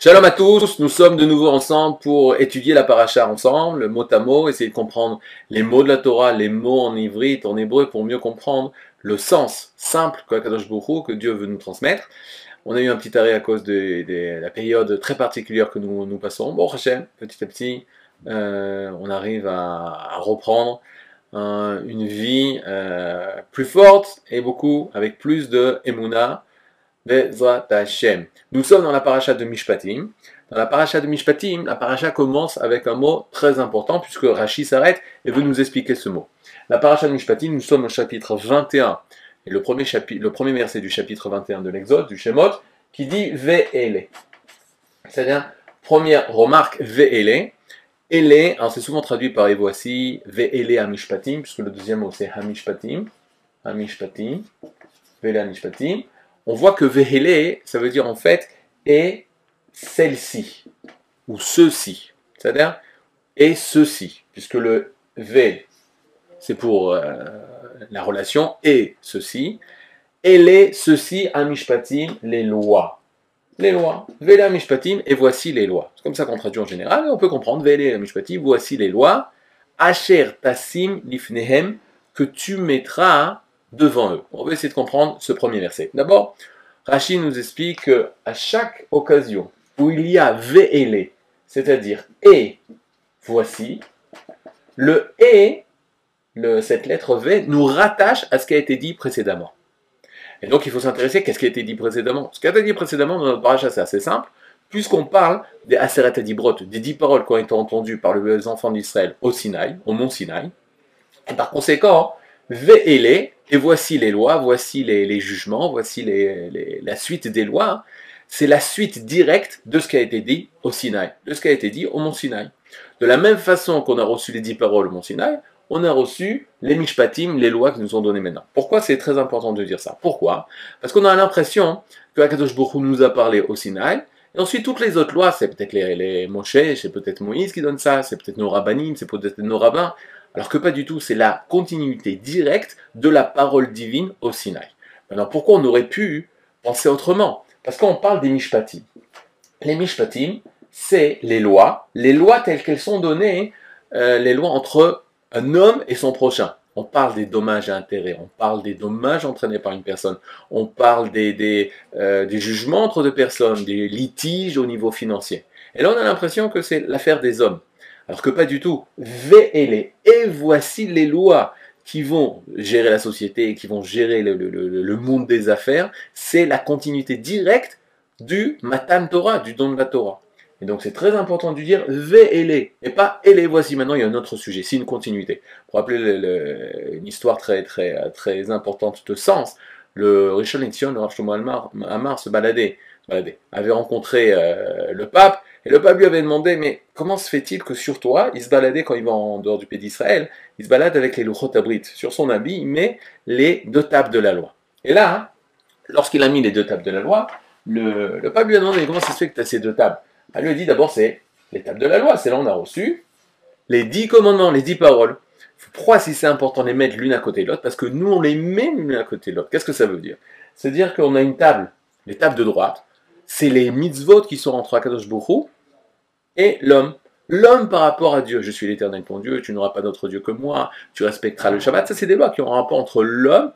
Shalom à tous, nous sommes de nouveau ensemble pour étudier la paracha ensemble, le mot à mot, essayer de comprendre les mots de la Torah, les mots en ivrite, en hébreu, pour mieux comprendre le sens simple que Dieu veut nous transmettre. On a eu un petit arrêt à cause de, la période très particulière que nous, passons. Bon, Hachem, petit à petit, euh, on arrive à, reprendre une vie euh, plus forte et beaucoup avec plus de emuna, nous sommes dans la paracha de Mishpatim. Dans la paracha de Mishpatim, la paracha commence avec un mot très important puisque Rashi s'arrête et veut nous expliquer ce mot. La paracha de Mishpatim, nous sommes au chapitre 21 et le premier, le premier verset du chapitre 21 de l'Exode, du Shemot, qui dit Ve'ele. C'est-à-dire, première remarque, Ve'ele. Ele, alors c'est souvent traduit par et voici, Ve'ele Mishpatim, puisque le deuxième mot c'est Hamishpatim. Hamishpatim. Ve'ele Hamishpatim on voit que Vehele, ça veut dire en fait et celle-ci, ou ceci, c'est-à-dire et ceci, puisque le V, c'est pour euh, la relation et ceci, et les ceci amishpatim, les lois. Les lois. Vele amishpatim, et voici les lois. C'est comme ça qu'on traduit en général, on peut comprendre Vele amishpatim, voici les lois. Asher tassim lifnehem, que tu mettras devant eux. On va essayer de comprendre ce premier verset. D'abord, Rachid nous explique qu'à chaque occasion où il y a VLE, c'est-à-dire et voici, le et, cette lettre V, nous rattache à ce qui a été dit précédemment. Et donc il faut s'intéresser qu'est-ce qui a été dit précédemment. Ce qui a été dit précédemment dans notre paracha, c'est assez simple, puisqu'on parle des Aseret Adibrot, des dix paroles qui ont été entendues par les enfants d'Israël au Sinaï, au mont Sinaï. Et par conséquent, Ve'ele, et voici les lois, voici les, jugements, voici la suite des lois. C'est la suite directe de ce qui a été dit au Sinaï, de ce qui a été dit au mont Sinaï. De la même façon qu'on a reçu les dix paroles au mont Sinaï, on a reçu les mishpatim, les lois qui nous ont données maintenant. Pourquoi c'est très important de dire ça? Pourquoi? Parce qu'on a l'impression que Akadosh Baruch nous a parlé au Sinaï, et ensuite toutes les autres lois, c'est peut-être les, les Moshe, c'est peut-être Moïse qui donne ça, c'est peut-être nos rabbinim, c'est peut-être nos rabbins. Alors que pas du tout, c'est la continuité directe de la parole divine au Sinaï. Maintenant, pourquoi on aurait pu penser autrement? Parce qu'on parle des Mishpatim. Les Mishpatim, c'est les lois, les lois telles qu'elles sont données, euh, les lois entre un homme et son prochain. On parle des dommages à intérêt, on parle des dommages entraînés par une personne, on parle des, euh, des jugements entre deux personnes, des litiges au niveau financier. Et là, on a l'impression que c'est l'affaire des hommes. Alors que pas du tout. les Et voici les lois qui vont gérer la société, qui vont gérer le, monde des affaires. C'est la continuité directe du Matan Torah, du don de la Torah. Et donc c'est très important de dire les et pas les voici. Maintenant il y a un autre sujet, c'est une continuité. Pour rappeler une histoire très très très importante de sens, le Rishon LeZion, le Rav Shlomo Amar, se baladait, avait rencontré euh, le pape et le pape lui avait demandé, mais comment se fait-il que sur toi, il se baladait quand il va en dehors du pays d'Israël, il se balade avec les louchot Sur son habit, il met les deux tables de la loi. Et là, lorsqu'il a mis les deux tables de la loi, le, pape lui a demandé, comment ça se fait que tu as ces deux tables? Elle lui a dit, d'abord, c'est les tables de la loi, c'est là on a reçu les dix commandements, les dix paroles. Pourquoi si c'est important de les mettre l'une à côté de l'autre? Parce que nous, on les met l'une à côté de l'autre. Qu'est-ce que ça veut dire? C'est-à-dire qu'on a une table, les tables de droite, c'est les mitzvot qui sont entre Akadosh Bokhu et l'homme. L'homme par rapport à Dieu, je suis l'éternel ton Dieu, tu n'auras pas d'autre Dieu que moi, tu respecteras le Shabbat. Ça, c'est des lois qui ont un rapport entre l'homme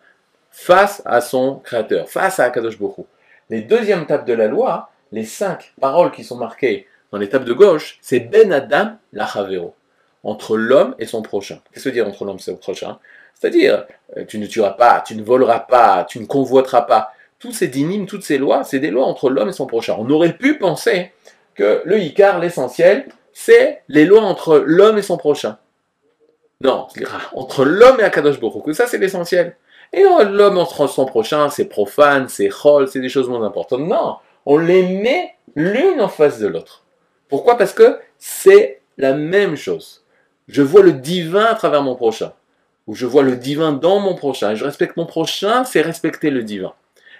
face à son Créateur, face à Akadosh Bokhu. Les deuxièmes tables de la loi, les cinq paroles qui sont marquées dans les tables de gauche, c'est Ben Adam Lachavero, entre l'homme et son prochain. Qu'est-ce que dire entre l'homme et son prochain? C'est-à-dire, euh, tu ne tueras pas, tu ne voleras pas, tu ne convoiteras pas. Tous ces dynimes, toutes ces lois, c'est des lois entre l'homme et son prochain. On aurait pu penser que le Icar, l'essentiel, c'est les lois entre l'homme et son prochain. Non, entre l'homme et Akadosh que ça c'est l'essentiel. Et l'homme entre son prochain, c'est profane, c'est chol, c'est des choses moins importantes. Non, on les met l'une en face de l'autre. Pourquoi? Parce que c'est la même chose. Je vois le divin à travers mon prochain. Ou je vois le divin dans mon prochain. Je respecte mon prochain, c'est respecter le divin.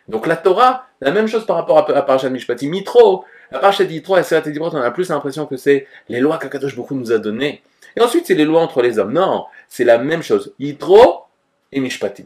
Donc la Torah, la même chose par rapport à, à Parashat Mishpatim. Mitro, la Parashat Yitro et Serat on a plus l'impression que c'est les lois qu'Akadosh beaucoup nous a données. Et ensuite, c'est les lois entre les hommes. Non, c'est la même chose. Yitro et Mishpatim.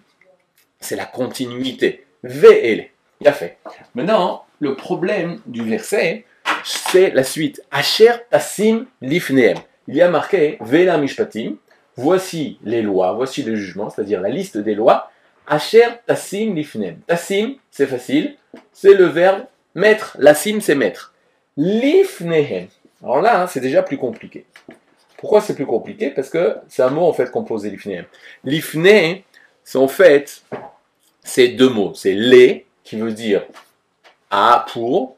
C'est la continuité. Ve'ele. Il a fait. Maintenant, le problème du verset, c'est la suite. Asher Tassim Lifneem. Il y a marqué Vela Mishpatim. Voici les lois, voici le jugement, c'est-à-dire la liste des lois. Asher Tassim Lifneem. Tassim, c'est facile, c'est le verbe mettre. Lassim, c'est mettre. Lifnehem. Alors là, hein, c'est déjà plus compliqué. Pourquoi c'est plus compliqué? Parce que c'est un mot en fait composé l'ifnehem. L'ifne, c'est en fait, c'est deux mots. C'est les, qui veut dire à pour,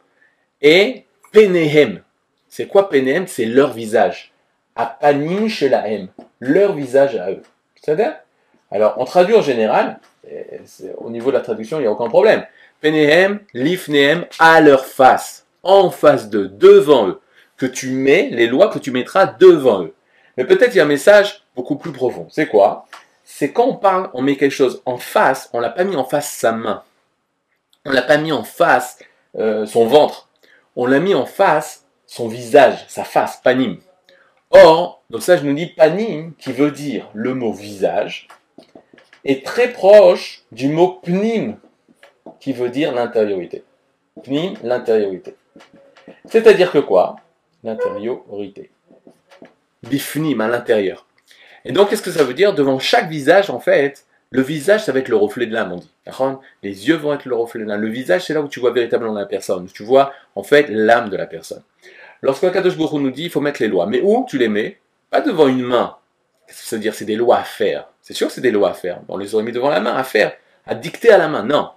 et penehem. C'est quoi penehem? C'est leur visage. À panim chez la M. Leur visage à eux. C'est-à-dire Alors, on traduit en général, au niveau de la traduction, il n'y a aucun problème. Penehem, l'ifnehem, à leur face, en face d'eux, devant eux que tu mets, les lois que tu mettras devant eux. Mais peut-être il y a un message beaucoup plus profond. C'est quoi? C'est quand on parle, on met quelque chose en face, on l'a pas mis en face sa main. On l'a pas mis en face euh, son ventre. On l'a mis en face son visage, sa face, panim. Or, donc ça je nous dis panim, qui veut dire le mot visage, est très proche du mot pnim, qui veut dire l'intériorité. Pnim, l'intériorité. C'est-à-dire que quoi? L'intériorité. Bifnim, à l'intérieur. Et donc, qu'est-ce que ça veut dire? Devant chaque visage, en fait, le visage, ça va être le reflet de l'âme, on dit. Les yeux vont être le reflet de l'âme. Le visage, c'est là où tu vois véritablement la personne. Tu vois, en fait, l'âme de la personne. Lorsque Kadosh Baruch nous dit, il faut mettre les lois. Mais où tu les mets? Pas devant une main. Qu'est-ce que ça veut dire C'est des lois à faire. C'est sûr que c'est des lois à faire. On les aurait mis devant la main, à faire, à dicter à la main. Non.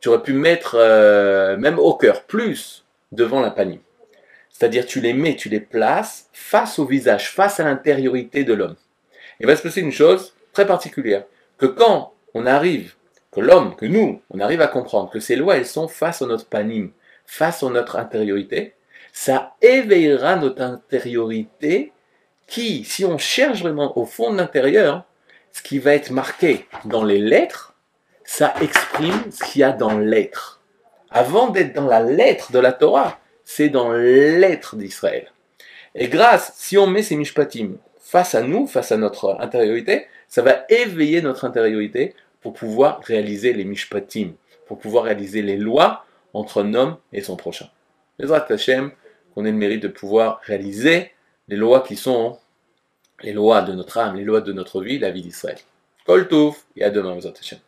Tu aurais pu mettre, euh, même au cœur, plus devant la panique. C'est-à-dire tu les mets, tu les places face au visage, face à l'intériorité de l'homme. Il va se passer une chose très particulière, que quand on arrive, que l'homme, que nous, on arrive à comprendre que ces lois, elles sont face à notre panim, face à notre intériorité, ça éveillera notre intériorité qui, si on cherche vraiment au fond de l'intérieur, ce qui va être marqué dans les lettres, ça exprime ce qu'il y a dans l'être. Avant d'être dans la lettre de la Torah, c'est dans l'être d'Israël. Et grâce, si on met ces mishpatim face à nous, face à notre intériorité, ça va éveiller notre intériorité pour pouvoir réaliser les mishpatim, pour pouvoir réaliser les lois entre un homme et son prochain. Les Hashem, qu'on ait le mérite de pouvoir réaliser les lois qui sont les lois de notre âme, les lois de notre vie, la vie d'Israël. Kol et à demain, Hashem.